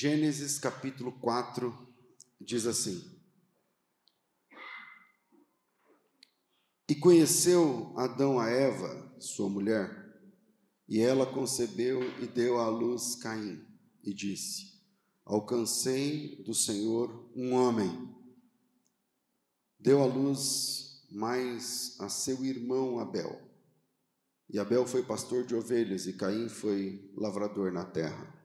Gênesis capítulo 4 diz assim: E conheceu Adão a Eva, sua mulher, e ela concebeu e deu à luz Caim, e disse: Alcancei do Senhor um homem. Deu à luz mais a seu irmão Abel. E Abel foi pastor de ovelhas, e Caim foi lavrador na terra.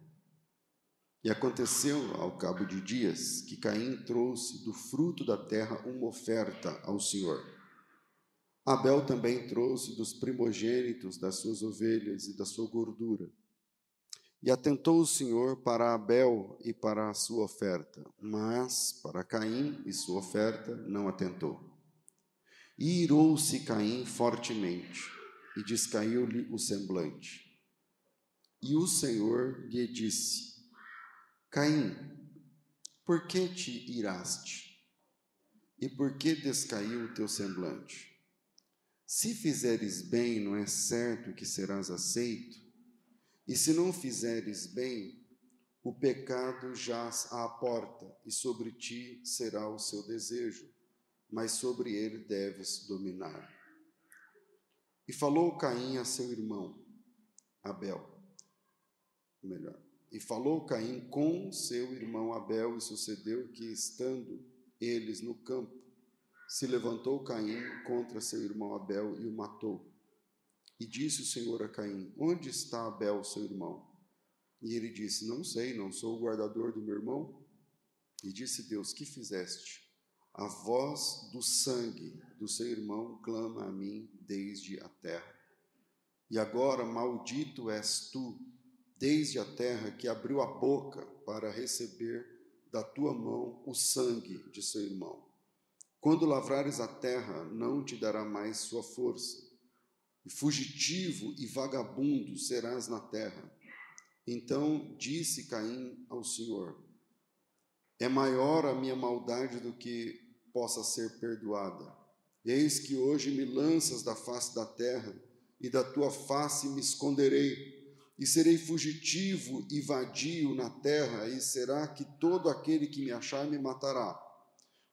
E aconteceu, ao cabo de dias, que Caim trouxe do fruto da terra uma oferta ao Senhor. Abel também trouxe dos primogênitos das suas ovelhas e da sua gordura. E atentou o Senhor para Abel e para a sua oferta, mas para Caim e sua oferta não atentou. E irou-se Caim fortemente, e descaiu-lhe o semblante. E o Senhor lhe disse: Caim, por que te iraste? E por que descaiu o teu semblante? Se fizeres bem, não é certo que serás aceito? E se não fizeres bem, o pecado jaz à porta, e sobre ti será o seu desejo, mas sobre ele deves dominar. E falou Caim a seu irmão, Abel, melhor, e falou Caim com seu irmão Abel, e sucedeu que, estando eles no campo, se levantou Caim contra seu irmão Abel e o matou. E disse o Senhor a Caim: Onde está Abel, seu irmão? E ele disse: Não sei, não sou o guardador do meu irmão. E disse Deus: Que fizeste? A voz do sangue do seu irmão clama a mim desde a terra. E agora maldito és tu desde a terra que abriu a boca para receber da tua mão o sangue de seu irmão. Quando lavrares a terra, não te dará mais sua força. E fugitivo e vagabundo serás na terra. Então disse Caim ao Senhor: É maior a minha maldade do que possa ser perdoada. Eis que hoje me lanças da face da terra, e da tua face me esconderei e serei fugitivo e vadio na terra, e será que todo aquele que me achar me matará.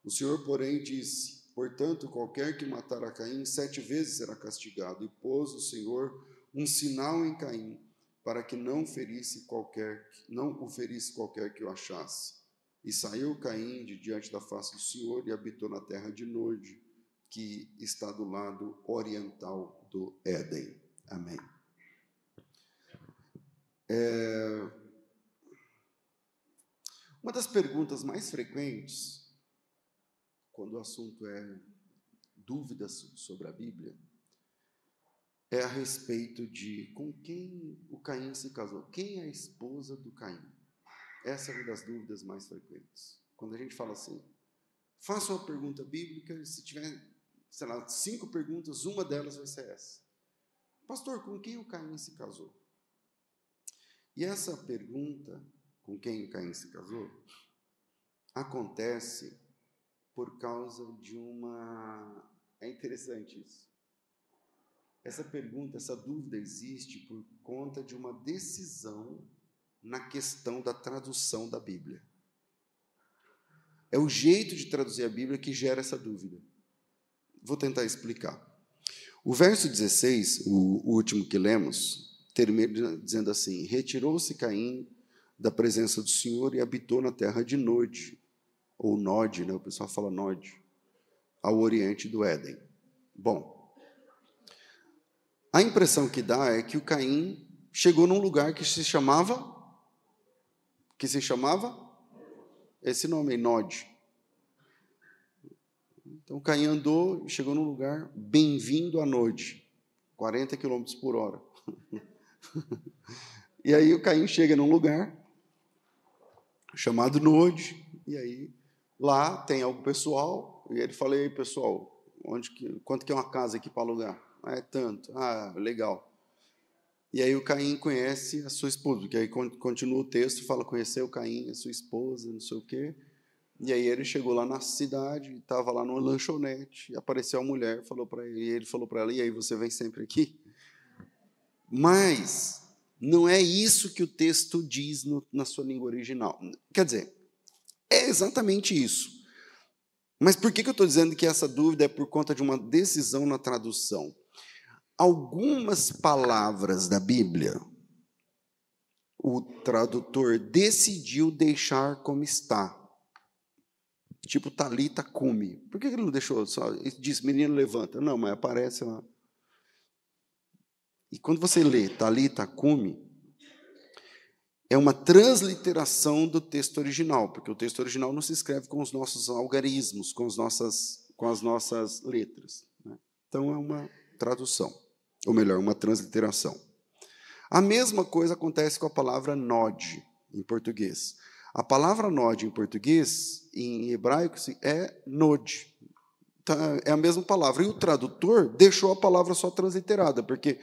O Senhor, porém, disse: Portanto, qualquer que matar a Caim sete vezes será castigado. E pôs o Senhor um sinal em Caim, para que não ferisse qualquer, não o ferisse qualquer que o achasse. E saiu Caim de diante da face do Senhor e habitou na terra de Nod, que está do lado oriental do Éden. Amém. É... Uma das perguntas mais frequentes, quando o assunto é dúvidas sobre a Bíblia, é a respeito de com quem o Caim se casou. Quem é a esposa do Caim? Essa é uma das dúvidas mais frequentes. Quando a gente fala assim, faça uma pergunta bíblica, se tiver, sei lá, cinco perguntas, uma delas vai ser essa. Pastor, com quem o Caim se casou? E essa pergunta, com quem Caim se casou, acontece por causa de uma. É interessante isso. Essa pergunta, essa dúvida existe por conta de uma decisão na questão da tradução da Bíblia. É o jeito de traduzir a Bíblia que gera essa dúvida. Vou tentar explicar. O verso 16, o último que lemos, termina dizendo assim: Retirou-se Caim da presença do Senhor e habitou na terra de Nod, ou Nod, né? o pessoal fala Nod, ao oriente do Éden. Bom, a impressão que dá é que o Caim chegou num lugar que se chamava que se chamava esse nome, Nod. Então Caim andou e chegou num lugar bem-vindo a Nod, 40 km por hora. e aí o Caim chega num lugar chamado Nod, e aí lá tem algo pessoal, e ele fala, aí pessoal, onde que, quanto que é uma casa aqui para alugar? Ah, é tanto. Ah, legal. E aí o Caim conhece a sua esposa, porque aí continua o texto, fala, conheceu Caim, a sua esposa, não sei o quê. E aí ele chegou lá na cidade, estava lá numa lanchonete, apareceu a mulher, falou para ele, e ele falou para ela, e aí você vem sempre aqui? Mas Não é isso que o texto diz no, na sua língua original. Quer dizer, é exatamente isso. Mas por que, que eu estou dizendo que essa dúvida é por conta de uma decisão na tradução? Algumas palavras da Bíblia, o tradutor decidiu deixar como está. Tipo Talita cume. Por que ele não deixou só? Ele disse, menino, levanta. Não, mas aparece lá. E quando você lê Talita cume, é uma transliteração do texto original, porque o texto original não se escreve com os nossos algarismos, com as nossas, com as nossas letras. Né? Então é uma tradução, ou melhor, uma transliteração. A mesma coisa acontece com a palavra nod em português. A palavra nod em português, em hebraico, é nod. Tá, é a mesma palavra. E o tradutor deixou a palavra só transliterada, porque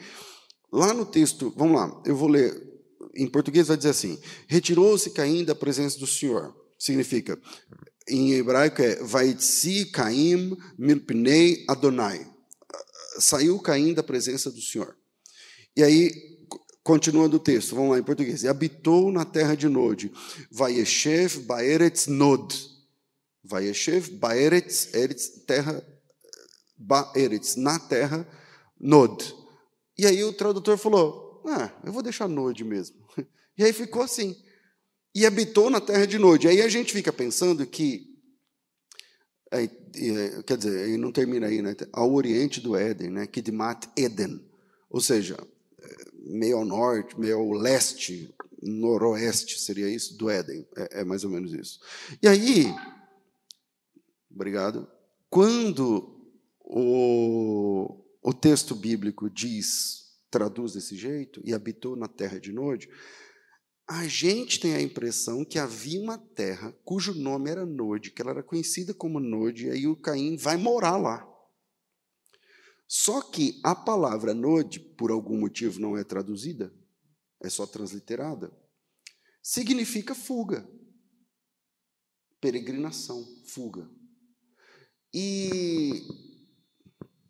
lá no texto, vamos lá, eu vou ler em português vai dizer assim: retirou-se Caim da presença do Senhor. Significa, em hebraico é Vaitzi Caim milpnei Adonai. Saiu Caim da presença do Senhor. E aí, continuando o texto, vamos lá em português. E habitou na terra de Nod. Vayeshev Baeretz Nod. Vayeshev Baeretz, Eretz, terra Baeretz, na terra Nod. E aí o tradutor falou: Ah, eu vou deixar Nod mesmo. E aí ficou assim. E habitou na terra de Nod. Aí a gente fica pensando que. É, quer dizer, aí não termina aí, né? Ao oriente do Éden, né? Kidmat Eden. Ou seja, meio ao norte, meio ao leste, noroeste, seria isso, do Éden. É, é mais ou menos isso. E aí. Obrigado. Quando o, o texto bíblico diz, traduz desse jeito, e habitou na terra de Nod, a gente tem a impressão que havia uma terra cujo nome era Nod, que ela era conhecida como Nod, e aí o Caim vai morar lá. Só que a palavra Nod, por algum motivo, não é traduzida, é só transliterada. Significa fuga, peregrinação, fuga. E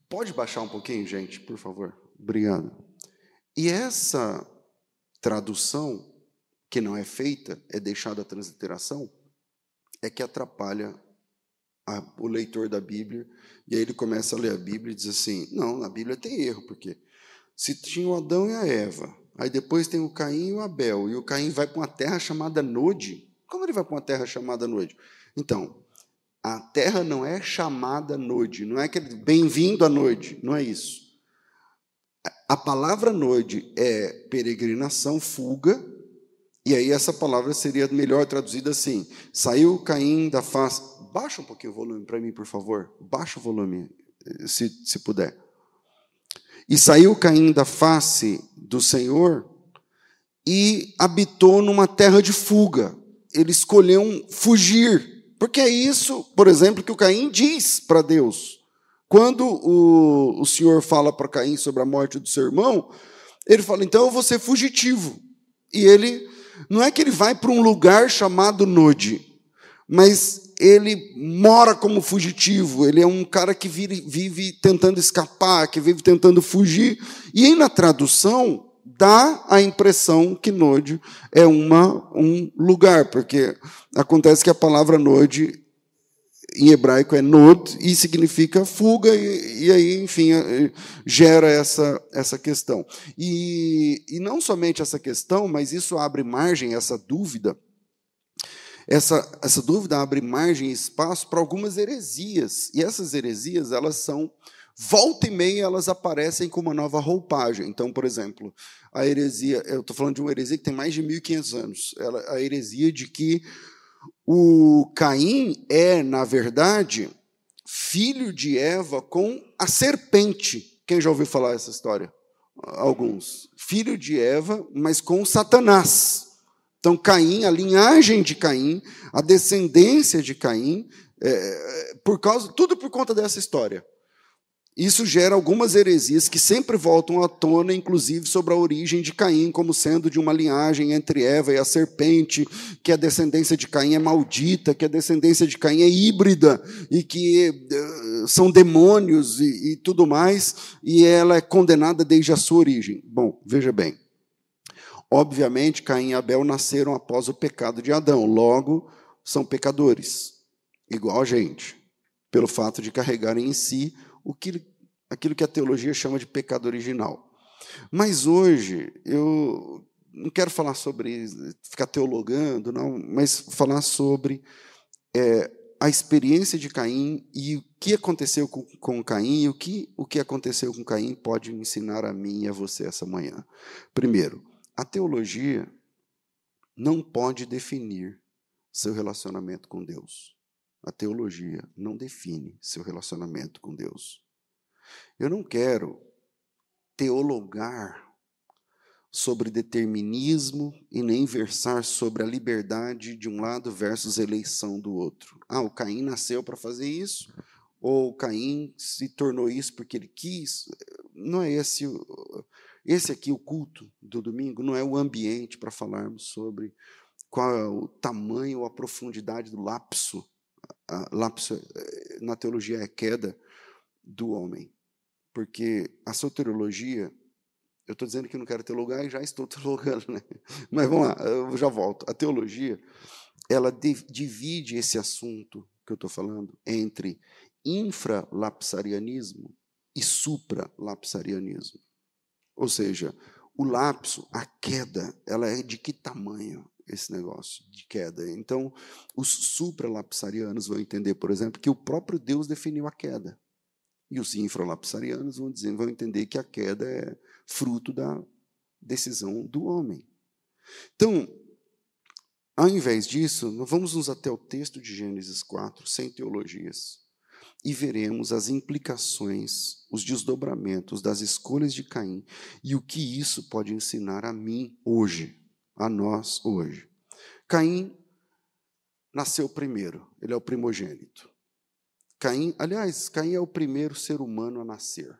pode baixar um pouquinho, gente, por favor? Obrigado. E essa tradução que não é feita, é deixada a transliteração, é que atrapalha a, o leitor da Bíblia. E aí ele começa a ler a Bíblia e diz assim: não, na Bíblia tem erro, porque se tinha o Adão e a Eva, aí depois tem o Caim e o Abel, e o Caim vai para uma terra chamada Nod. Como ele vai para uma terra chamada Nod? Então, a terra não é chamada Nod, não é que bem-vindo a Nod, não é isso. A palavra Nod é peregrinação, fuga, e aí essa palavra seria melhor traduzida assim: saiu Caim da face. Baixa um pouquinho o volume para mim, por favor. Baixa o volume, se, se puder. E saiu Caim da face do Senhor e habitou numa terra de fuga. Ele escolheu fugir. Porque é isso, por exemplo, que o Caim diz para Deus. Quando o, o Senhor fala para Caim sobre a morte do seu irmão, ele fala: então eu vou ser fugitivo. E ele não é que ele vai para um lugar chamado Nod, mas ele mora como fugitivo, ele é um cara que vive, vive tentando escapar, que vive tentando fugir. E aí, na tradução, dá a impressão que Nod é uma, um lugar, porque acontece que a palavra Nod em hebraico é nod e significa fuga, e, e, aí, enfim, eh, gera essa, essa questão. E, e não somente essa questão, mas isso abre margem, essa dúvida, essa, essa dúvida abre margem e espaço para algumas heresias, e essas heresias, elas são, volta e meia, elas aparecem com uma nova roupagem. Então, por exemplo, a heresia, eu estou falando de uma heresia que tem mais de 1.500 anos, ela, a heresia de que o Caim é, na verdade, filho de Eva com a serpente. Quem já ouviu falar essa história? Alguns. Filho de Eva, mas com Satanás. Então, Caim, a linhagem de Caim, a descendência de Caim, é, por causa, tudo por conta dessa história. Isso gera algumas heresias que sempre voltam à tona, inclusive sobre a origem de Caim, como sendo de uma linhagem entre Eva e a serpente, que a descendência de Caim é maldita, que a descendência de Caim é híbrida e que uh, são demônios e, e tudo mais, e ela é condenada desde a sua origem. Bom, veja bem. Obviamente, Caim e Abel nasceram após o pecado de Adão, logo são pecadores, igual a gente, pelo fato de carregarem em si o que, aquilo que a teologia chama de pecado original. Mas hoje eu não quero falar sobre ficar teologando, não, mas falar sobre é, a experiência de Caim e o que aconteceu com, com Caim e o que, o que aconteceu com Caim pode ensinar a mim e a você essa manhã. Primeiro, a teologia não pode definir seu relacionamento com Deus. A teologia não define seu relacionamento com Deus. Eu não quero teologar sobre determinismo e nem versar sobre a liberdade de um lado versus eleição do outro. Ah, o Caim nasceu para fazer isso, ou o Caim se tornou isso porque ele quis. Não é esse esse aqui o culto do domingo, não é o ambiente para falarmos sobre qual é o tamanho ou a profundidade do lapso. A lapso eh, na teologia é queda do homem. Porque a soteriologia eu estou dizendo que não quero teologar e já estou teologando, né? Mas vamos lá, eu já volto. A teologia, ela divide esse assunto que eu estou falando entre infralapsarianismo e supralapsarianismo. Ou seja, o lapso, a queda, ela é de que tamanho esse negócio de queda? Então, os supralapsarianos vão entender, por exemplo, que o próprio Deus definiu a queda. E os infralapsarianos vão, dizer, vão entender que a queda é fruto da decisão do homem. Então, ao invés disso, vamos nos até o texto de Gênesis 4, sem teologias, e veremos as implicações, os desdobramentos das escolhas de Caim e o que isso pode ensinar a mim hoje, a nós hoje. Caim nasceu primeiro, ele é o primogênito. Caim, aliás, Caim é o primeiro ser humano a nascer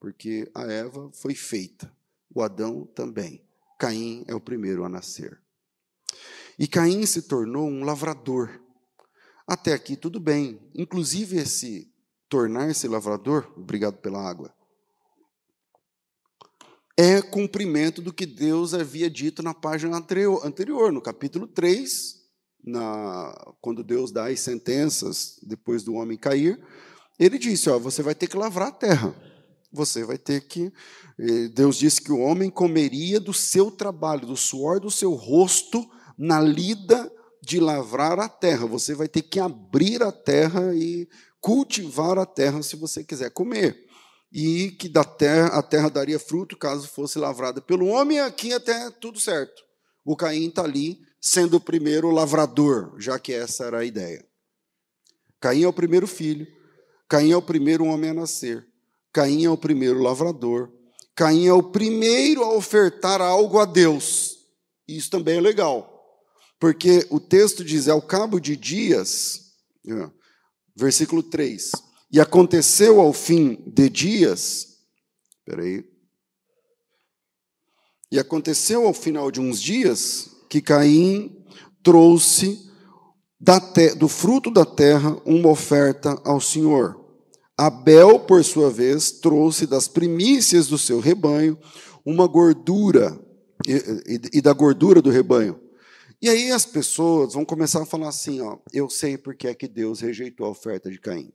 porque a Eva foi feita, o Adão também. Caim é o primeiro a nascer. E Caim se tornou um lavrador. Até aqui tudo bem. Inclusive esse tornar-se lavrador, obrigado pela água, é cumprimento do que Deus havia dito na página anterior, no capítulo 3, na, quando Deus dá as sentenças depois do homem cair, ele disse: ó, você vai ter que lavrar a terra você vai ter que. Deus disse que o homem comeria do seu trabalho, do suor do seu rosto, na lida de lavrar a terra. Você vai ter que abrir a terra e cultivar a terra se você quiser comer. E que da terra, a terra daria fruto caso fosse lavrada pelo homem, aqui até tudo certo. O Caim está ali sendo o primeiro lavrador, já que essa era a ideia. Caim é o primeiro filho, Caim é o primeiro homem a nascer. Caim é o primeiro lavrador. Caim é o primeiro a ofertar algo a Deus. Isso também é legal. Porque o texto diz: ao cabo de dias, é, versículo 3: E aconteceu ao fim de dias, peraí. E aconteceu ao final de uns dias que Caim trouxe do fruto da terra uma oferta ao Senhor. Abel, por sua vez, trouxe das primícias do seu rebanho uma gordura, e, e, e, da gordura do rebanho. E aí as pessoas vão começar a falar assim: ó, eu sei porque é que Deus rejeitou a oferta de Caim.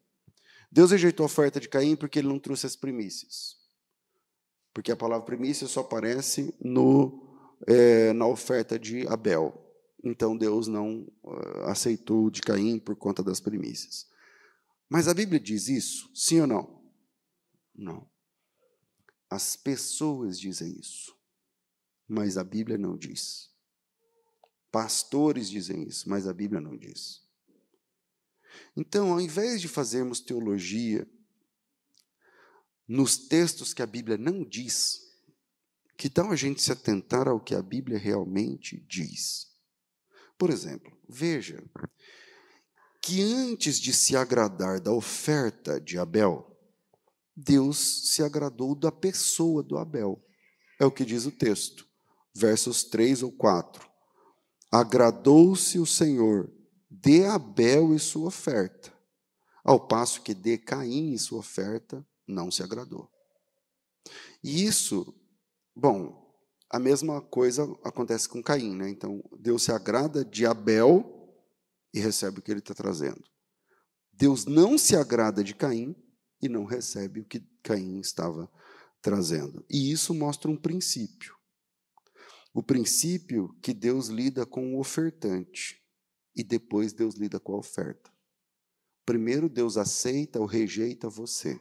Deus rejeitou a oferta de Caim porque ele não trouxe as primícias. Porque a palavra primícia só aparece no, é, na oferta de Abel. Então Deus não uh, aceitou de Caim por conta das primícias. Mas a Bíblia diz isso? Sim ou não? Não. As pessoas dizem isso, mas a Bíblia não diz. Pastores dizem isso, mas a Bíblia não diz. Então, ao invés de fazermos teologia nos textos que a Bíblia não diz, que tal a gente se atentar ao que a Bíblia realmente diz? Por exemplo, veja que antes de se agradar da oferta de Abel, Deus se agradou da pessoa do Abel. É o que diz o texto, versos 3 ou 4. Agradou-se o Senhor de Abel e sua oferta, ao passo que de Caim e sua oferta não se agradou. E isso, bom, A mesma coisa acontece com Caim, né? Então, Deus se agrada de Abel e recebe o que ele está trazendo. Deus não se agrada de Caim e não recebe o que Caim estava trazendo. E isso mostra um princípio. O princípio que Deus lida com o ofertante e depois Deus lida com a oferta. Primeiro Deus aceita ou rejeita você.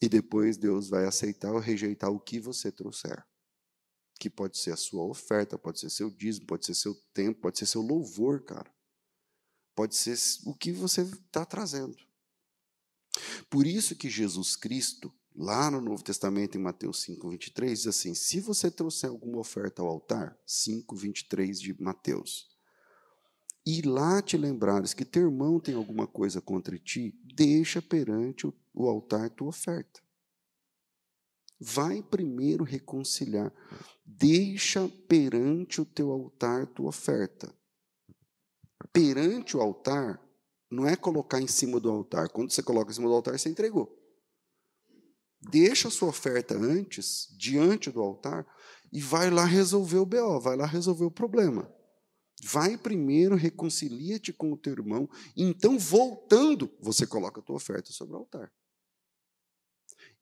E depois Deus vai aceitar ou rejeitar o que você trouxer. Que pode ser a sua oferta, pode ser seu dízimo, pode ser seu tempo, pode ser seu louvor, cara. Pode ser o que você está trazendo. Por isso que Jesus Cristo, lá no Novo Testamento, em Mateus 5, 23, diz assim: se você trouxer alguma oferta ao altar, 5, 23 de Mateus, e lá te lembrares que teu irmão tem alguma coisa contra ti, deixa perante o altar tua oferta. Vai primeiro reconciliar. Deixa perante o teu altar tua oferta. Perante o altar não é colocar em cima do altar. Quando você coloca em cima do altar, você entregou. Deixa a sua oferta antes, diante do altar, e vai lá resolver o BO, vai lá resolver o problema. Vai primeiro, reconcilia-te com o teu irmão, então, voltando, você coloca a tua oferta sobre o altar.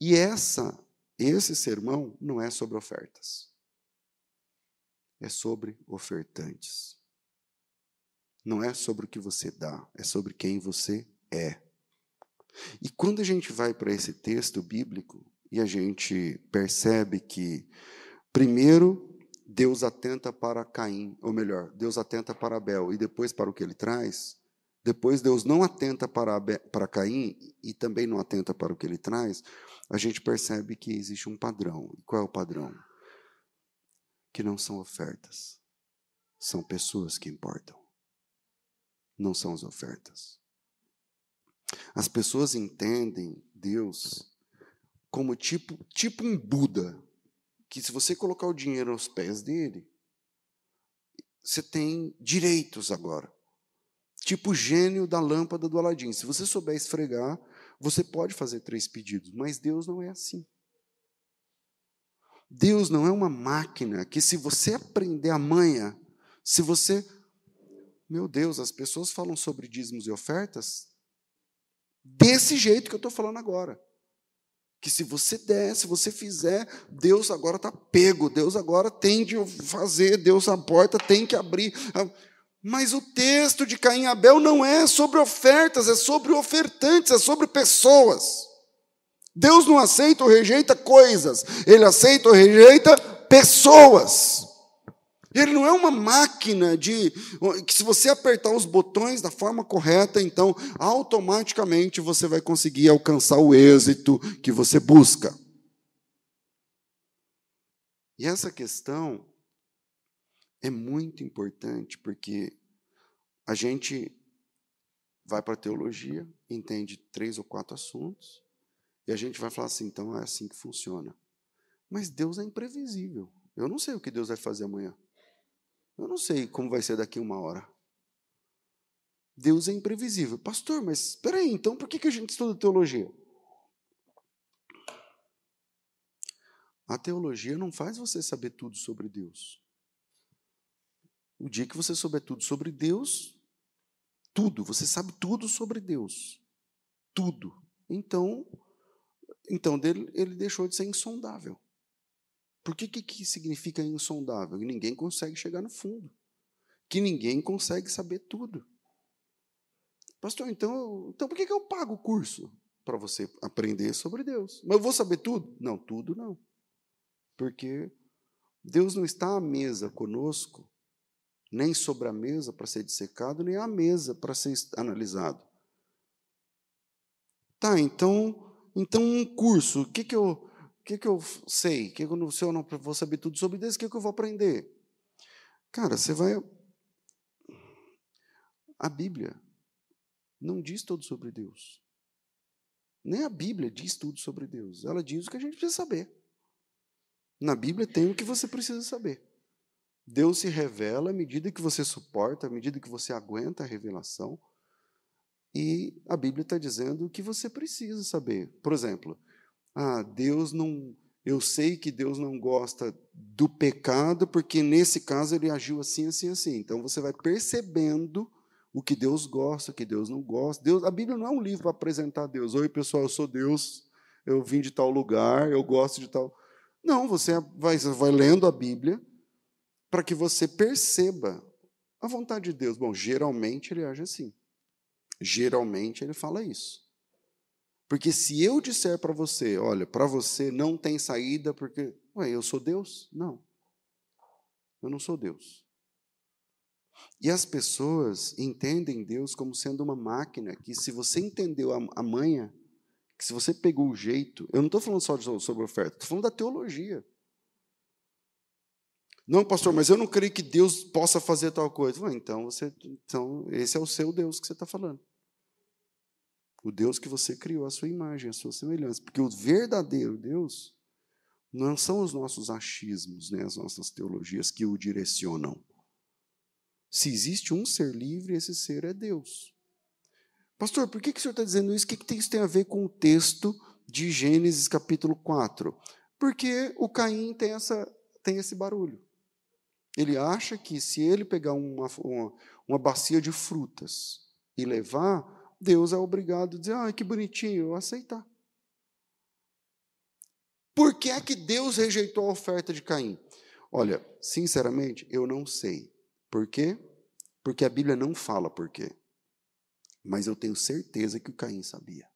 E essa, esse sermão não é sobre ofertas. É sobre ofertantes. Não é sobre o que você dá, é sobre quem você é. E quando a gente vai para esse texto bíblico e a gente percebe que, primeiro, Deus atenta para Caim, ou melhor, Deus atenta para Abel e depois para o que ele traz, depois Deus não atenta para, Abel, para Caim e também não atenta para o que ele traz, a gente percebe que existe um padrão. Qual é o padrão? Que não são ofertas, são pessoas que importam, não são as ofertas. As pessoas entendem Deus como tipo, tipo um Buda, que se você colocar o dinheiro aos pés dele, você tem direitos agora. Tipo o gênio da lâmpada do Aladim. Se você souber esfregar, você pode fazer três pedidos, mas Deus não é assim. Deus não é uma máquina que, se você aprender a manha, se você. Meu Deus, as pessoas falam sobre dízimos e ofertas desse jeito que eu estou falando agora. Que se você der, se você fizer, Deus agora está pego, Deus agora tem de fazer, Deus a porta tem que abrir. Mas o texto de Caim e Abel não é sobre ofertas, é sobre ofertantes, é sobre pessoas. Deus não aceita ou rejeita coisas, ele aceita ou rejeita pessoas. Ele não é uma máquina de que se você apertar os botões da forma correta, então automaticamente você vai conseguir alcançar o êxito que você busca. E essa questão é muito importante porque a gente vai para a teologia, entende três ou quatro assuntos, e a gente vai falar assim, então é assim que funciona. Mas Deus é imprevisível. Eu não sei o que Deus vai fazer amanhã. Eu não sei como vai ser daqui uma hora. Deus é imprevisível. Pastor, mas espera aí, então por que, que a gente estuda teologia? A teologia não faz você saber tudo sobre Deus. O dia que você souber tudo sobre Deus, tudo, você sabe tudo sobre Deus. Tudo. Então, então ele deixou de ser insondável. Por que, que, que significa insondável? Que ninguém consegue chegar no fundo. Que ninguém consegue saber tudo. Pastor, então, então por que, que eu pago o curso? Para você aprender sobre Deus. Mas eu vou saber tudo? Não, tudo não. Porque Deus não está à mesa conosco, nem sobre a mesa para ser dissecado, nem à mesa para ser analisado. Tá, então, então um curso, o que, que eu que, que eu sei? Que eu, se eu não vou saber tudo sobre Deus, o que, que eu vou aprender? Cara, você vai. A Bíblia não diz tudo sobre Deus. Nem a Bíblia diz tudo sobre Deus. Ela diz o que a gente precisa saber. Na Bíblia tem o que você precisa saber. Deus se revela à medida que você suporta, à medida que você aguenta a revelação. E a Bíblia está dizendo o que você precisa saber. Por exemplo, ah, Deus não eu sei que Deus não gosta do pecado, porque nesse caso ele agiu assim, assim, assim. Então você vai percebendo o que Deus gosta, o que Deus não gosta. Deus, a Bíblia não é um livro para apresentar Deus. Oi, pessoal, eu sou Deus, eu vim de tal lugar, eu gosto de tal. Não, você vai, vai lendo a Bíblia para que você perceba a vontade de Deus. Bom, geralmente ele age assim. Geralmente ele fala isso. Porque se eu disser para você, olha, para você não tem saída porque, ué, eu sou Deus? Não. Eu não sou Deus. E as pessoas entendem Deus como sendo uma máquina que, se você entendeu a, manha, que se você pegou o jeito, eu não estou falando só sobre oferta, estou falando da teologia. Não, pastor, mas eu não creio que Deus possa fazer tal coisa. Ué, então, você, então, esse é o seu Deus que você está falando. O Deus que você criou, a sua imagem, a sua semelhança. Porque o verdadeiro Deus não são os nossos achismos, né, as nossas teologias que o direcionam. Se existe um ser livre, esse ser é Deus. Pastor, por que, que o senhor está dizendo isso? O que, que isso tem a ver com o texto de Gênesis capítulo 4? Porque o Caim tem, essa, tem esse barulho. Ele acha que se ele pegar uma, uma, uma bacia de frutas e levar, Deus é obrigado a dizer, ah, que bonitinho, aceitar. Por que é que Deus rejeitou a oferta de Caim? Olha, sinceramente, eu não sei. Por quê? Porque a Bíblia não fala por quê. Mas eu tenho certeza que o Caim sabia.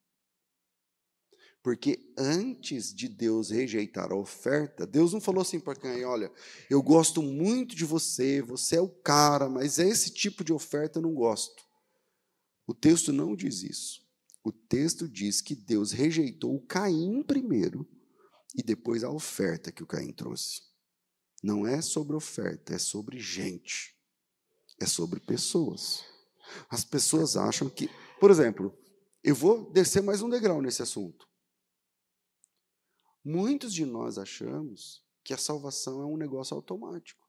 Porque antes de Deus rejeitar a oferta, Deus não falou assim para Caim: olha, eu gosto muito de você, você é o cara, mas esse tipo de oferta eu não gosto. O texto não diz isso. O texto diz que Deus rejeitou o Caim primeiro e depois a oferta que o Caim trouxe. Não é sobre oferta, é sobre gente. É sobre pessoas. As pessoas acham que, por exemplo, eu vou descer mais um degrau nesse assunto. Muitos de nós achamos que a salvação é um negócio automático.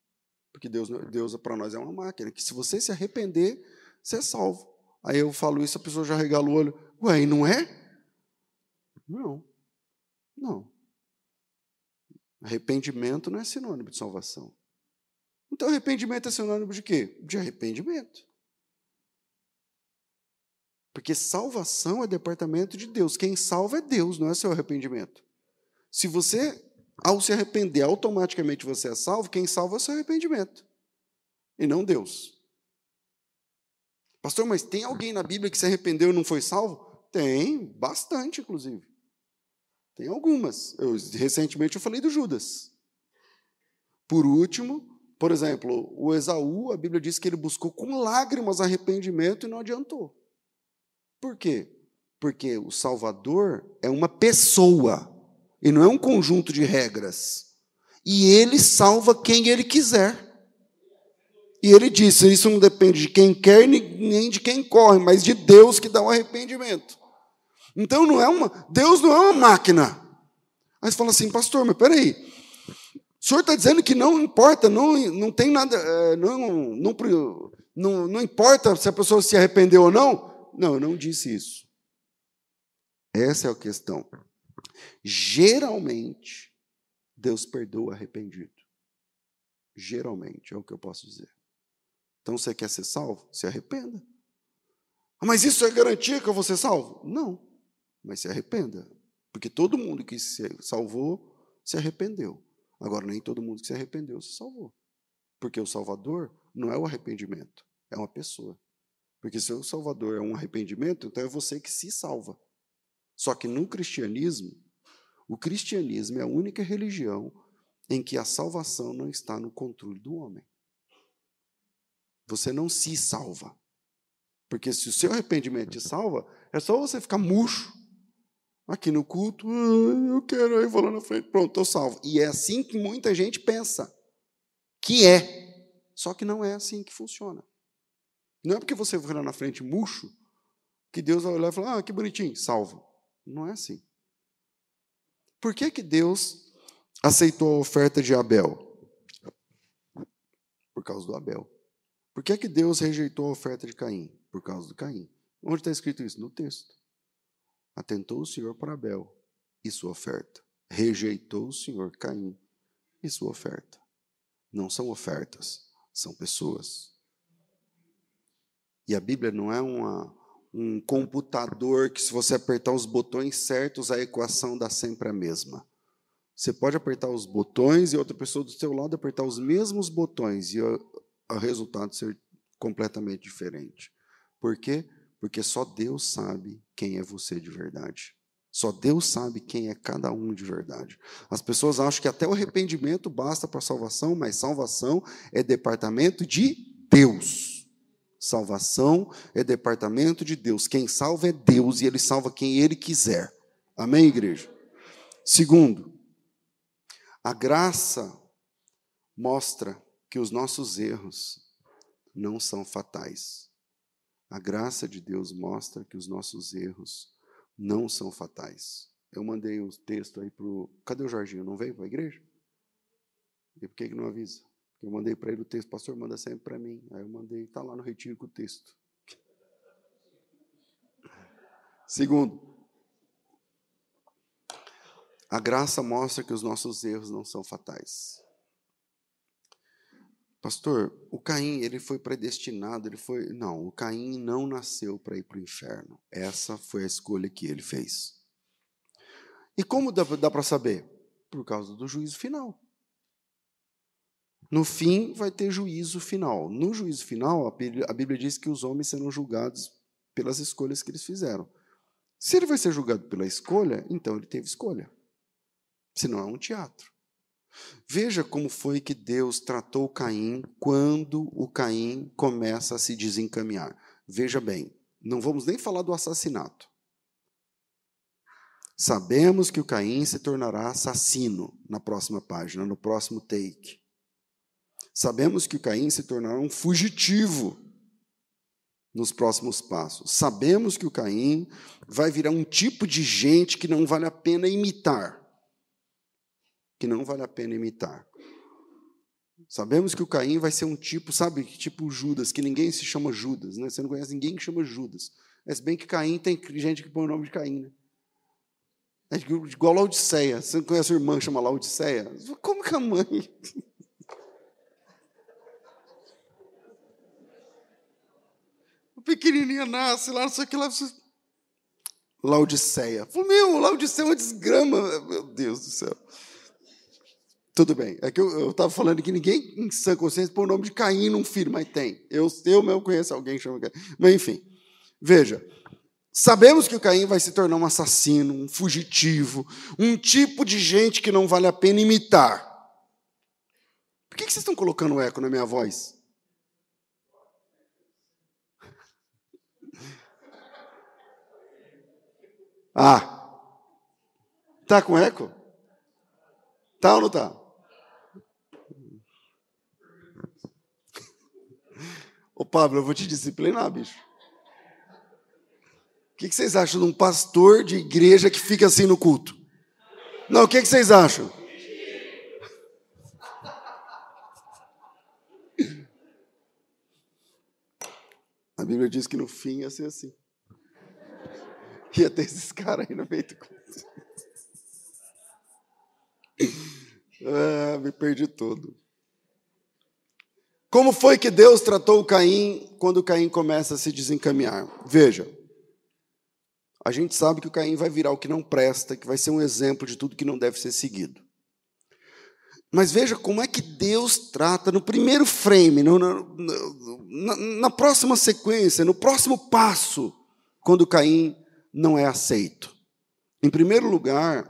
Porque Deus, Deus para nós é uma máquina, que se você se arrepender, você é salvo. Aí eu falo isso, a pessoa já regala o olho. Ué, e não é? Não. Não. Arrependimento não é sinônimo de salvação. Então, arrependimento é sinônimo de quê? De arrependimento. Porque salvação é departamento de Deus. Quem salva é Deus, não é seu arrependimento. Se você, ao se arrepender, automaticamente você é salvo, quem salva é o seu arrependimento. E não Deus. Pastor, mas tem alguém na Bíblia que se arrependeu e não foi salvo? Tem, bastante, inclusive. Tem algumas. Eu, recentemente eu falei do Judas. Por último, por exemplo, o Esaú, a Bíblia diz que ele buscou com lágrimas arrependimento e não adiantou. Por quê? Porque o Salvador é uma pessoa e não é um conjunto de regras. E ele salva quem ele quiser. E ele disse: Isso não depende de quem quer nem de quem corre, mas de Deus que dá o um arrependimento. Então não é uma, Deus não é uma máquina. Aí você fala assim, pastor, mas peraí, o senhor está dizendo que não importa, não, não tem nada, é, não, não, não, não importa se a pessoa se arrependeu ou não? Não, eu não disse isso. Essa é a questão. Geralmente, Deus perdoa arrependido. Geralmente, é o que eu posso dizer. Então você quer ser salvo? Se arrependa. Ah, mas isso é garantia que eu vou ser salvo? Não. Mas se arrependa. Porque todo mundo que se salvou se arrependeu. Agora, nem todo mundo que se arrependeu se salvou. Porque o Salvador não é o arrependimento, é uma pessoa. Porque se o Salvador é um arrependimento, então é você que se salva. Só que no cristianismo, o cristianismo é a única religião em que a salvação não está no controle do homem. Você não se salva. Porque se o seu arrependimento te salva, é só você ficar murcho aqui no culto. Ah, eu quero, aí vou lá na frente, pronto, estou salvo. E é assim que muita gente pensa que é. Só que não é assim que funciona. Não é porque você foi lá na frente murcho que Deus vai olhar e falar: ah, que bonitinho, salvo. Não é assim. Por que, que Deus aceitou a oferta de Abel? Por causa do Abel. Por que, é que Deus rejeitou a oferta de Caim? Por causa do Caim. Onde está escrito isso? No texto. Atentou o Senhor para Abel e sua oferta. rejeitou o Senhor Caim e sua oferta. Não são ofertas, são pessoas. E a Bíblia não é uma, um computador que, se você apertar os botões certos, a equação dá sempre a mesma. Você pode apertar os botões e outra pessoa do seu lado apertar os mesmos botões e o, resultado ser completamente diferente. Por quê? Porque só Deus sabe quem é você de verdade. Só Deus sabe quem é cada um de verdade. As pessoas acham que até o arrependimento basta para salvação, mas salvação é departamento de Deus. Salvação é departamento de Deus. Quem salva é Deus e Ele salva quem Ele quiser. Amém, igreja? Segundo, a graça mostra que os nossos erros não são fatais. A graça de Deus mostra que os nossos erros não são fatais. Eu mandei o texto aí para o. Cadê o Jorginho? Não veio para a igreja? E por que, que não avisa? Eu mandei para ele o texto, pastor, manda sempre para mim. Aí eu mandei, está lá no retiro com o texto. Segundo, a graça mostra que os nossos erros não são fatais. Pastor, o Caim, ele foi predestinado, ele foi. Não, o Caim não nasceu para ir para o inferno. Essa foi a escolha que ele fez. E como dá, dá para saber? Por causa do juízo final. No fim, vai ter juízo final. No juízo final, a Bíblia, diz que os homens serão julgados pelas escolhas que eles fizeram. Se ele vai ser julgado pela escolha, então ele teve escolha. Senão é um teatro. Veja como foi que Deus tratou Caim quando o Caim começa a se desencaminhar. Veja bem, não vamos nem falar do assassinato. Sabemos que o Caim se tornará assassino na próxima página, no próximo take. Sabemos que o Caim se tornará um fugitivo nos próximos passos. Sabemos que o Caim vai virar um tipo de gente que não vale a pena imitar que não vale a pena imitar. Sabemos que o Caim vai ser um tipo, sabe, tipo Judas, que ninguém se chama Judas, né? Você não conhece ninguém que chama Judas. É bem que Caim tem gente que põe o nome de Caim, né? É igual Laodiceia. Você não conhece a irmã que chama Laodiceia? Como que a mãe? O pequenininha nasce lá, não sei o que lá. Laodiceia. Meu, Laodiceia é uma desgrama. Meu Deus do céu. Tudo bem. É que eu estava falando que ninguém em sã consciência põe o nome de Caim num filho, mas tem. Eu, eu mesmo conheço alguém que chama Caim. Mas enfim, veja. Sabemos que o Caim vai se tornar um assassino, um fugitivo, um tipo de gente que não vale a pena imitar. Por que, que vocês estão colocando eco na minha voz? Ah, tá com eco? Tá ou não tá? Ô Pablo, eu vou te disciplinar, bicho. O que vocês acham de um pastor de igreja que fica assim no culto? Não, o que vocês acham? A Bíblia diz que no fim ia ser assim. Ia ter esses caras aí no meio do culto. Ah, me perdi todo. Como foi que Deus tratou Caim quando Caim começa a se desencaminhar? Veja, a gente sabe que o Caim vai virar o que não presta, que vai ser um exemplo de tudo que não deve ser seguido. Mas veja como é que Deus trata no primeiro frame, no, no, na, na próxima sequência, no próximo passo, quando Caim não é aceito. Em primeiro lugar,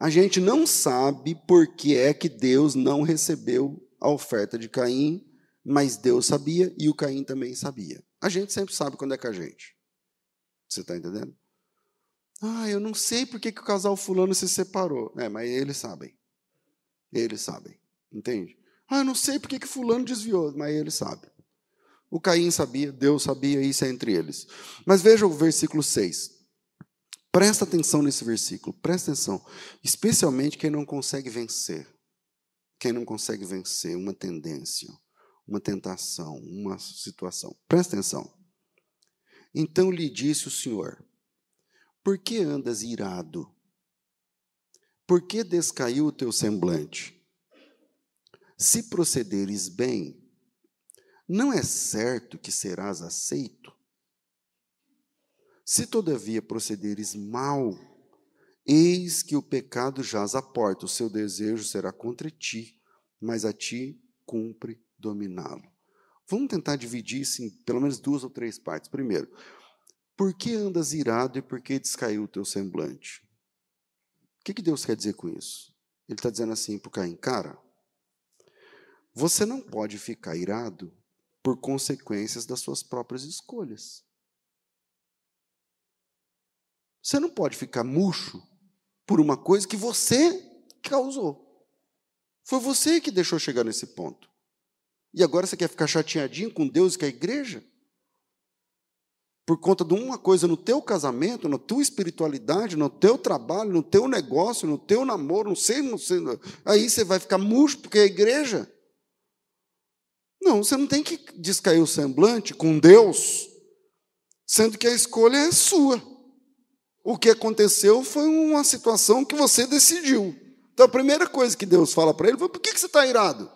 a gente não sabe por que é que Deus não recebeu a oferta de Caim mas Deus sabia e o Caim também sabia. A gente sempre sabe quando é com a gente. Você está entendendo? Ah, eu não sei por que, que o casal fulano se separou. É, mas eles sabem. Eles sabem. Entende? Ah, eu não sei por que, que fulano desviou, mas eles sabem. O Caim sabia, Deus sabia, isso é entre eles. Mas veja o versículo 6. Presta atenção nesse versículo, presta atenção. Especialmente quem não consegue vencer. Quem não consegue vencer uma tendência uma tentação, uma situação. Presta atenção. Então lhe disse o Senhor: Por que andas irado? Por que descaiu o teu semblante? Se procederes bem, não é certo que serás aceito? Se todavia procederes mal, eis que o pecado jaz à porta, o seu desejo será contra ti, mas a ti cumpre dominá-lo. Vamos tentar dividir isso em pelo menos duas ou três partes. Primeiro, por que andas irado e por que descaiu o teu semblante? O que, que Deus quer dizer com isso? Ele está dizendo assim para Caim, cara, você não pode ficar irado por consequências das suas próprias escolhas. Você não pode ficar murcho por uma coisa que você causou. Foi você que deixou chegar nesse ponto. E agora você quer ficar chateadinho com Deus e com a igreja? Por conta de uma coisa no teu casamento, na tua espiritualidade, no teu trabalho, no teu negócio, no teu namoro, não sei, não sei. Aí você vai ficar murcho porque é a igreja. Não, você não tem que descair o semblante com Deus, sendo que a escolha é sua. O que aconteceu foi uma situação que você decidiu. Então a primeira coisa que Deus fala para ele foi: por que você está irado?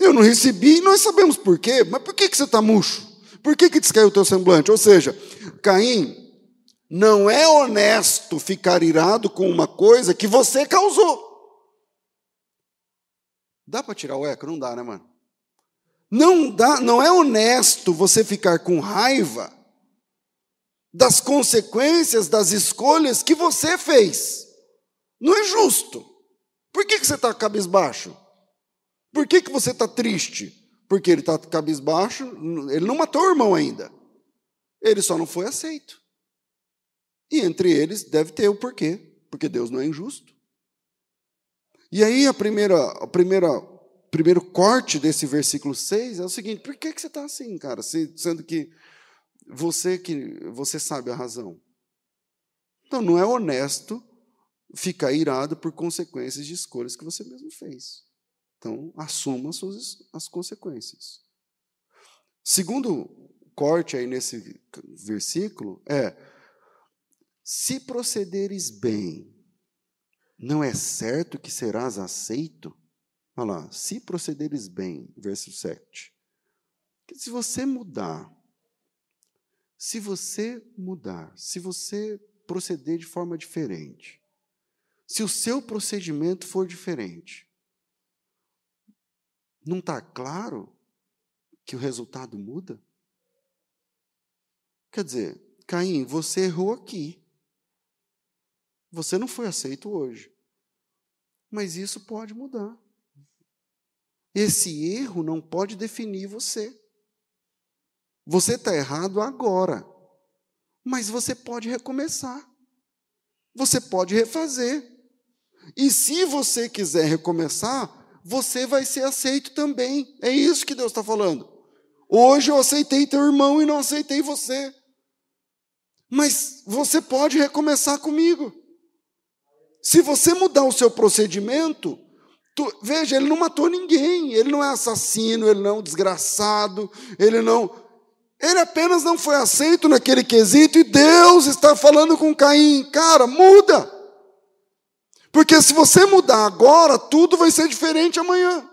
Eu não recebi, nós sabemos por quê, mas por que você está murcho? Por que, que descaiu o teu semblante? Ou seja, Caim, não é honesto ficar irado com uma coisa que você causou. Dá para tirar o eco? Não dá, né, mano? Não dá, não é honesto você ficar com raiva das consequências das escolhas que você fez. Não é justo. Por que, que você está cabisbaixo? Por que, que você está triste? Porque ele está cabisbaixo, ele não matou o irmão ainda. Ele só não foi aceito. E entre eles deve ter o porquê, porque Deus não é injusto. E aí a primeira, a primeira primeiro corte desse versículo 6 é o seguinte: por que, que você está assim, cara? Sendo que você que você sabe a razão. Então não é honesto ficar irado por consequências de escolhas que você mesmo fez. Então assuma as suas as consequências. Segundo corte aí nesse versículo é se procederes bem, não é certo que serás aceito? Olha lá, se procederes bem, verso 7. Se você mudar, se você mudar, se você proceder de forma diferente, se o seu procedimento for diferente, não está claro que o resultado muda? Quer dizer, Caim, você errou aqui. Você não foi aceito hoje. Mas isso pode mudar. Esse erro não pode definir você. Você está errado agora, mas você pode recomeçar. Você pode refazer. E se você quiser recomeçar, você vai ser aceito também. É isso que Deus está falando. Hoje eu aceitei teu irmão e não aceitei você. Mas você pode recomeçar comigo. Se você mudar o seu procedimento, Tu, veja, ele não matou ninguém, ele não é assassino, ele não é um desgraçado, ele não. Ele apenas não foi aceito naquele quesito e Deus está falando com Caim: cara, muda. Porque se você mudar agora, tudo vai ser diferente amanhã.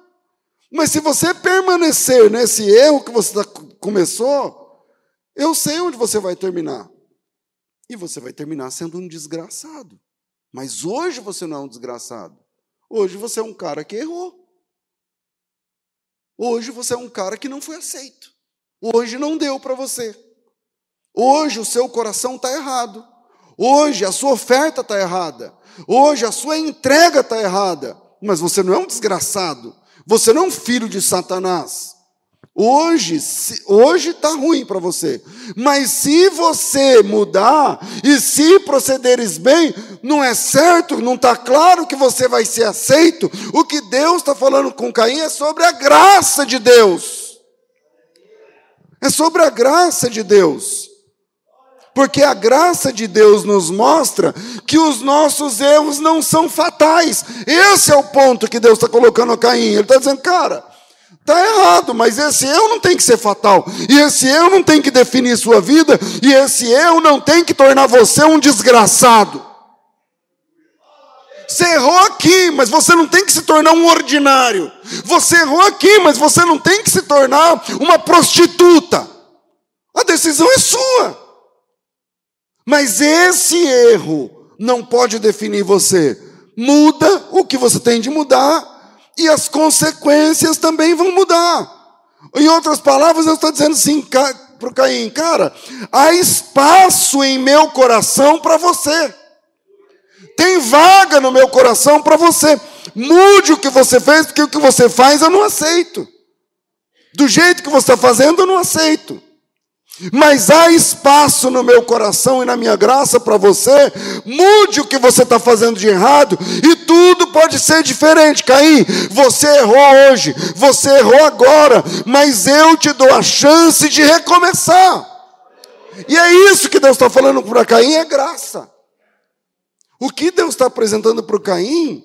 Mas se você permanecer nesse erro que você tá, começou, eu sei onde você vai terminar. E você vai terminar sendo um desgraçado. Mas hoje você não é um desgraçado. Hoje você é um cara que errou. Hoje você é um cara que não foi aceito. Hoje não deu para você. Hoje o seu coração está errado. Hoje a sua oferta está errada. Hoje a sua entrega está errada. Mas você não é um desgraçado. Você não é um filho de Satanás. Hoje, hoje está ruim para você. Mas se você mudar e se procederes bem, não é certo, não está claro que você vai ser aceito. O que Deus está falando com Caim é sobre a graça de Deus. É sobre a graça de Deus. Porque a graça de Deus nos mostra que os nossos erros não são fatais. Esse é o ponto que Deus está colocando a Caim. Ele está dizendo, cara. Está errado, mas esse eu não tem que ser fatal. E esse eu não tem que definir sua vida. E esse eu não tem que tornar você um desgraçado. Você errou aqui, mas você não tem que se tornar um ordinário. Você errou aqui, mas você não tem que se tornar uma prostituta. A decisão é sua. Mas esse erro não pode definir você. Muda o que você tem de mudar e as consequências também vão mudar. Em outras palavras, eu estou dizendo assim para o Caim, cara, há espaço em meu coração para você. Tem vaga no meu coração para você. Mude o que você fez, porque o que você faz eu não aceito. Do jeito que você está fazendo, eu não aceito. Mas há espaço no meu coração e na minha graça para você. Mude o que você está fazendo de errado e tudo pode ser diferente. Caim, você errou hoje, você errou agora, mas eu te dou a chance de recomeçar. E é isso que Deus está falando para Caim: é graça. O que Deus está apresentando para Caim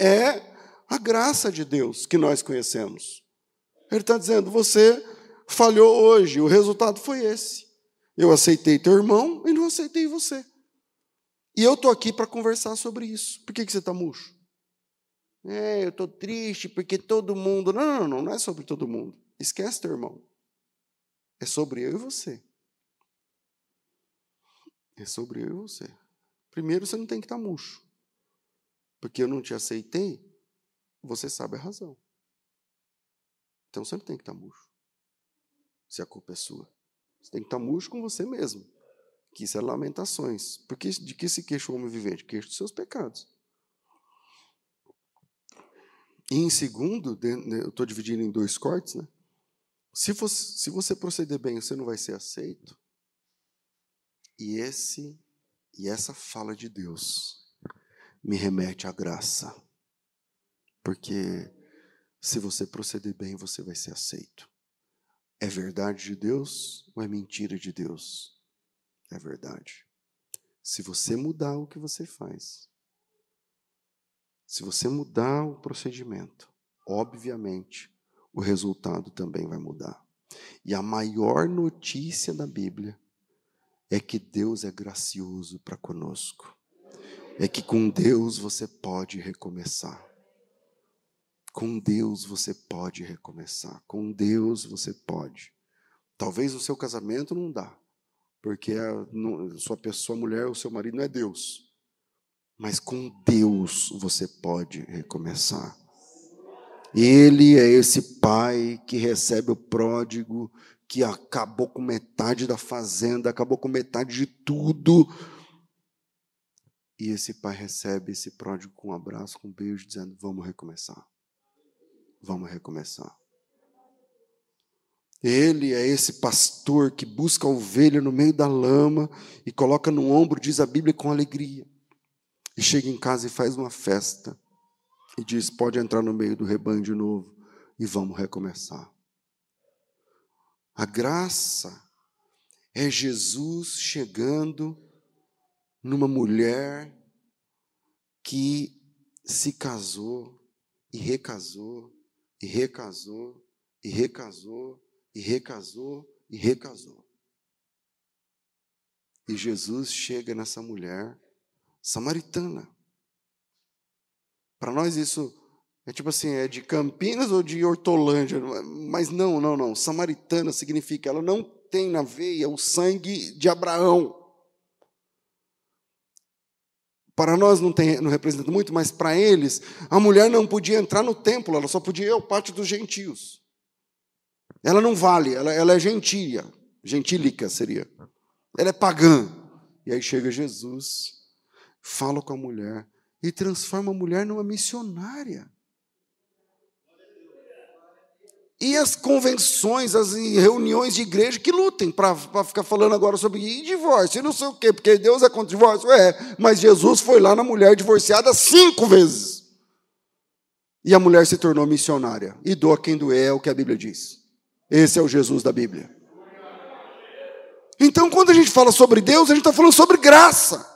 é a graça de Deus que nós conhecemos. Ele está dizendo: você falhou hoje, o resultado foi esse. Eu aceitei teu irmão e não aceitei você. E eu estou aqui para conversar sobre isso. Por que, que você está murcho? É, eu estou triste porque todo mundo. Não, não, não, não é sobre todo mundo. Esquece teu irmão. É sobre eu e você. É sobre eu e você. Primeiro, você não tem que estar tá murcho. Porque eu não te aceitei, você sabe a razão. Então você não tem que estar tá murcho se a culpa é sua. Você tem que estar murcho com você mesmo. Que isso é lamentações. Porque de que se queixa o homem vivente? Queixa dos seus pecados. E em segundo, né, eu estou dividindo em dois cortes, né? Se, você, se você proceder bem, você não vai ser aceito. E esse e essa fala de Deus me remete à graça. Porque se você proceder bem, você vai ser aceito. É verdade de Deus ou é mentira de Deus? É verdade. Se você mudar o que você faz, se você mudar o procedimento, obviamente o resultado também vai mudar. E a maior notícia da Bíblia é que Deus é gracioso para conosco. É que com Deus você pode recomeçar. Com Deus você pode recomeçar. Com Deus você pode. Talvez o seu casamento não dá, porque a, sua pessoa, mulher, o seu marido não é Deus. Mas com Deus você pode recomeçar. Ele é esse pai que recebe o pródigo, que acabou com metade da fazenda, acabou com metade de tudo. E esse pai recebe esse pródigo com um abraço, com um beijo, dizendo: Vamos recomeçar. Vamos recomeçar. Ele é esse pastor que busca a ovelha no meio da lama e coloca no ombro, diz a Bíblia, com alegria. E chega em casa e faz uma festa. E diz: pode entrar no meio do rebanho de novo e vamos recomeçar. A graça é Jesus chegando numa mulher que se casou e recasou e recasou, e recasou, e recasou, e recasou. E Jesus chega nessa mulher samaritana. Para nós isso é tipo assim, é de Campinas ou de Hortolândia, mas não, não, não. Samaritana significa ela não tem na veia o sangue de Abraão. Para nós não, tem, não representa muito, mas para eles, a mulher não podia entrar no templo, ela só podia ir ao pátio dos gentios. Ela não vale, ela, ela é gentia, gentílica seria. Ela é pagã. E aí chega Jesus, fala com a mulher e transforma a mulher numa missionária. E as convenções, as reuniões de igreja que lutem para ficar falando agora sobre e divórcio, e não sei o quê, porque Deus é contra o divórcio. É, mas Jesus foi lá na mulher divorciada cinco vezes. E a mulher se tornou missionária. E doa quem doer, é o que a Bíblia diz. Esse é o Jesus da Bíblia. Então, quando a gente fala sobre Deus, a gente está falando sobre graça.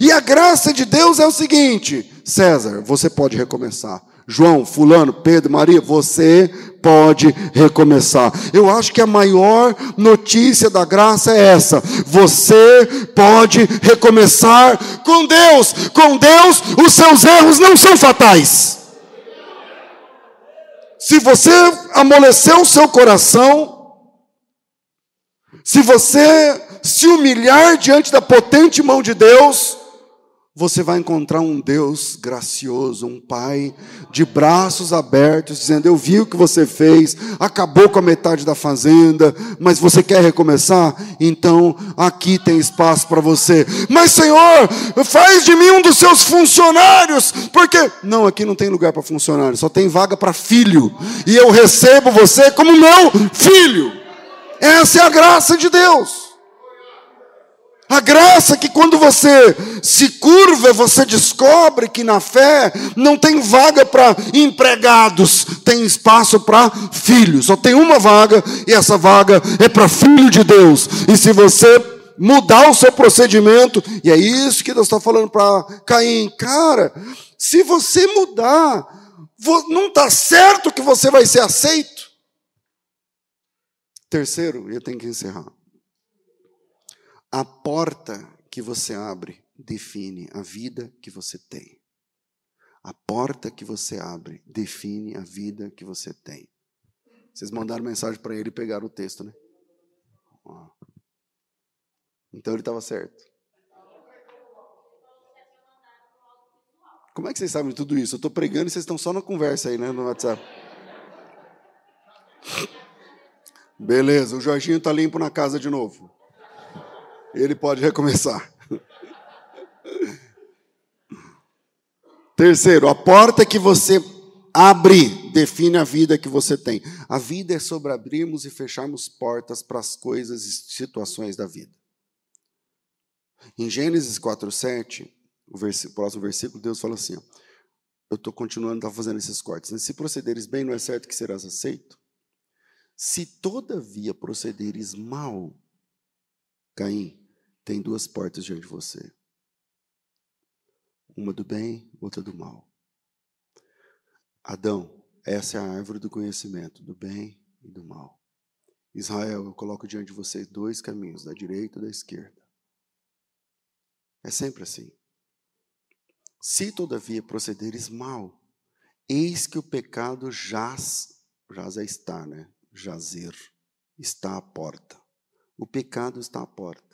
E a graça de Deus é o seguinte: César, você pode recomeçar. João, Fulano, Pedro, Maria, você pode recomeçar. Eu acho que a maior notícia da graça é essa: você pode recomeçar com Deus. Com Deus, os seus erros não são fatais. Se você amoleceu o seu coração, se você se humilhar diante da potente mão de Deus, você vai encontrar um Deus gracioso, um Pai de braços abertos, dizendo: Eu vi o que você fez, acabou com a metade da fazenda, mas você quer recomeçar? Então aqui tem espaço para você. Mas, Senhor, faz de mim um dos seus funcionários, porque. Não, aqui não tem lugar para funcionário, só tem vaga para filho, e eu recebo você como meu filho. Essa é a graça de Deus. A graça que quando você se curva, você descobre que na fé não tem vaga para empregados, tem espaço para filhos. Só tem uma vaga e essa vaga é para filho de Deus. E se você mudar o seu procedimento, e é isso que Deus está falando para Caim, cara, se você mudar, não está certo que você vai ser aceito. Terceiro, eu tenho que encerrar. A porta que você abre define a vida que você tem. A porta que você abre define a vida que você tem. Vocês mandaram mensagem para ele e pegaram o texto, né? Então ele estava certo. Como é que vocês sabem tudo isso? Eu estou pregando e vocês estão só na conversa aí, né, no WhatsApp. Beleza, o Jorginho está limpo na casa de novo ele pode recomeçar. Terceiro, a porta que você abre define a vida que você tem. A vida é sobre abrirmos e fecharmos portas para as coisas e situações da vida. Em Gênesis 4,7, o, próximo versículo, Deus fala assim: ó, eu estou continuando a tá fazendo esses cortes. Se procederes bem, não é certo que serás aceito? Se todavia procederes mal, Caim, tem duas portas diante de você. Uma do bem, outra do mal. Adão, essa é a árvore do conhecimento, do bem e do mal. Israel, eu coloco diante de vocês dois caminhos, da direita e da esquerda. É sempre assim. Se todavia procederes mal, eis que o pecado jaz, jaz é estar, né? Jazer, está à porta. O pecado está à porta.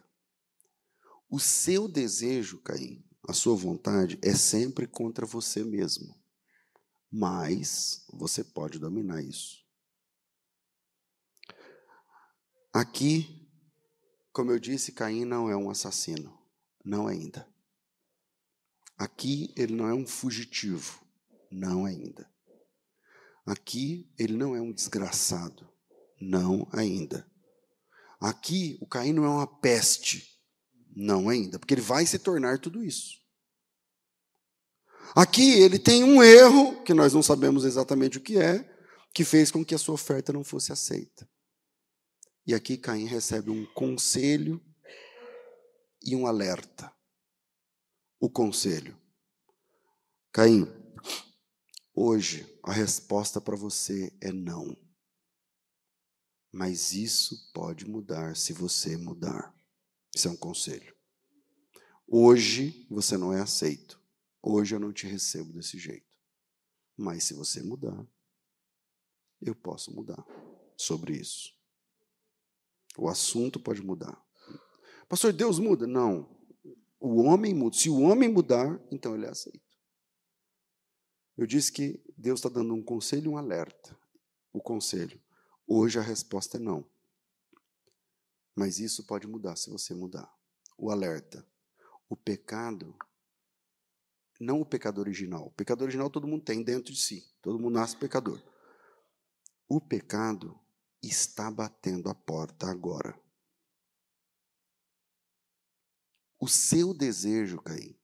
O seu desejo, Caim, a sua vontade é sempre contra você mesmo. Mas você pode dominar isso. Aqui, como eu disse, Caim não é um assassino. Não ainda. Aqui ele não é um fugitivo. Não ainda. Aqui ele não é um desgraçado. Não ainda. Aqui o Caim não é uma peste. Não ainda, porque ele vai se tornar tudo isso. Aqui ele tem um erro, que nós não sabemos exatamente o que é, que fez com que a sua oferta não fosse aceita. E aqui Caim recebe um conselho e um alerta. O conselho. Caim, hoje a resposta para você é não. Mas isso pode mudar se você mudar. Isso é um conselho. Hoje você não é aceito. Hoje eu não te recebo desse jeito. Mas se você mudar, eu posso mudar sobre isso. O assunto pode mudar. Pastor, Deus muda? Não. O homem muda. Se o homem mudar, então ele é aceito. Eu disse que Deus está dando um conselho e um alerta. O conselho. Hoje a resposta é não. Mas isso pode mudar se você mudar. O alerta. O pecado, não o pecado original. O pecado original todo mundo tem dentro de si. Todo mundo nasce pecador. O pecado está batendo a porta agora. O seu desejo, Caim,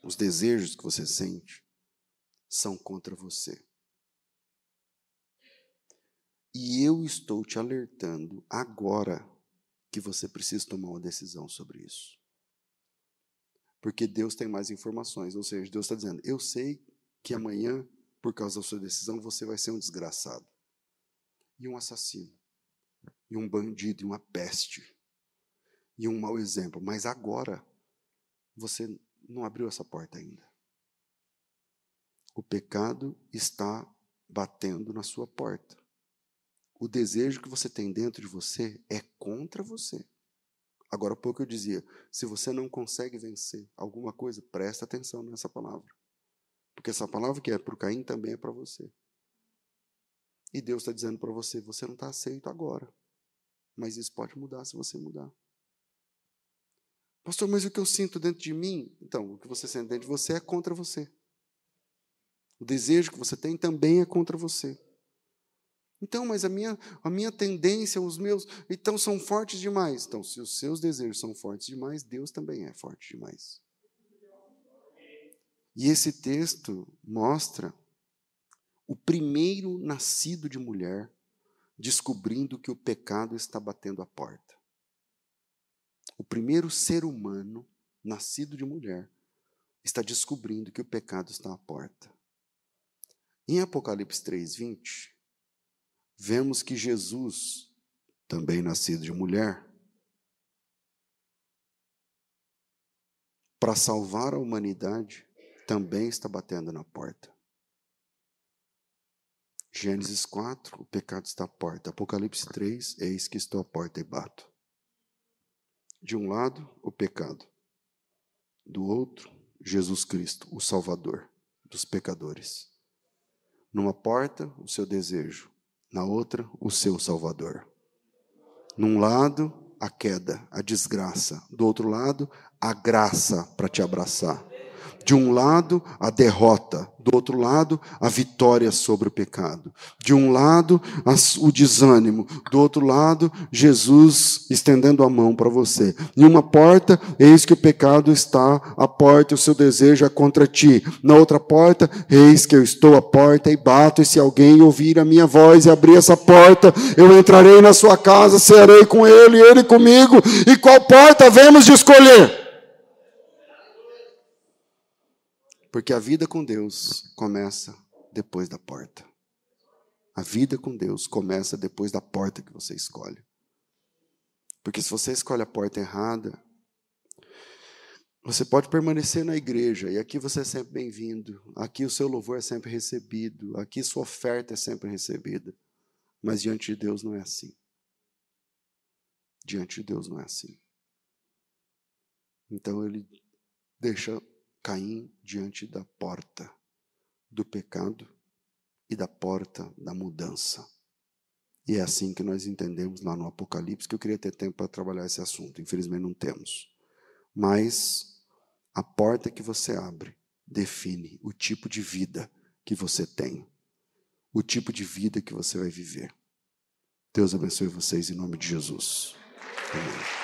os desejos que você sente, são contra você. E eu estou te alertando agora que você precisa tomar uma decisão sobre isso. Porque Deus tem mais informações, ou seja, Deus está dizendo: eu sei que amanhã por causa da sua decisão, você vai ser um desgraçado, e um assassino, e um bandido, e uma peste, e um mau exemplo. Mas agora, você não abriu essa porta ainda. O pecado está batendo na sua porta. O desejo que você tem dentro de você é contra você. Agora há pouco eu dizia: se você não consegue vencer alguma coisa, presta atenção nessa palavra. Porque essa palavra que é para o Caim também é para você. E Deus está dizendo para você: você não está aceito agora. Mas isso pode mudar se você mudar. Pastor, mas o que eu sinto dentro de mim? Então, o que você sente dentro de você é contra você. O desejo que você tem também é contra você. Então, mas a minha, a minha tendência, os meus, então são fortes demais. Então, se os seus desejos são fortes demais, Deus também é forte demais. E esse texto mostra o primeiro nascido de mulher descobrindo que o pecado está batendo a porta. O primeiro ser humano nascido de mulher está descobrindo que o pecado está à porta. Em Apocalipse 3:20, vemos que Jesus, também nascido de mulher, para salvar a humanidade, também está batendo na porta. Gênesis 4, o pecado está à porta. Apocalipse 3, eis que estou à porta e bato. De um lado, o pecado. Do outro, Jesus Cristo, o Salvador dos pecadores. Numa porta, o seu desejo na outra, o seu Salvador. Num lado, a queda, a desgraça, do outro lado, a graça para te abraçar. De um lado, a derrota, do outro lado, a vitória sobre o pecado. De um lado, o desânimo, do outro lado, Jesus estendendo a mão para você. Em uma porta, eis que o pecado está à porta e o seu desejo é contra ti. Na outra porta, eis que eu estou à porta e bato, e se alguém ouvir a minha voz e abrir essa porta, eu entrarei na sua casa, serei com ele, ele comigo. E qual porta vemos de escolher? Porque a vida com Deus começa depois da porta. A vida com Deus começa depois da porta que você escolhe. Porque se você escolhe a porta errada, você pode permanecer na igreja, e aqui você é sempre bem-vindo, aqui o seu louvor é sempre recebido, aqui sua oferta é sempre recebida. Mas diante de Deus não é assim. Diante de Deus não é assim. Então ele deixa Caim diante da porta do pecado e da porta da mudança. E é assim que nós entendemos lá no Apocalipse, que eu queria ter tempo para trabalhar esse assunto. Infelizmente não temos. Mas a porta que você abre define o tipo de vida que você tem, o tipo de vida que você vai viver. Deus abençoe vocês em nome de Jesus. Amém.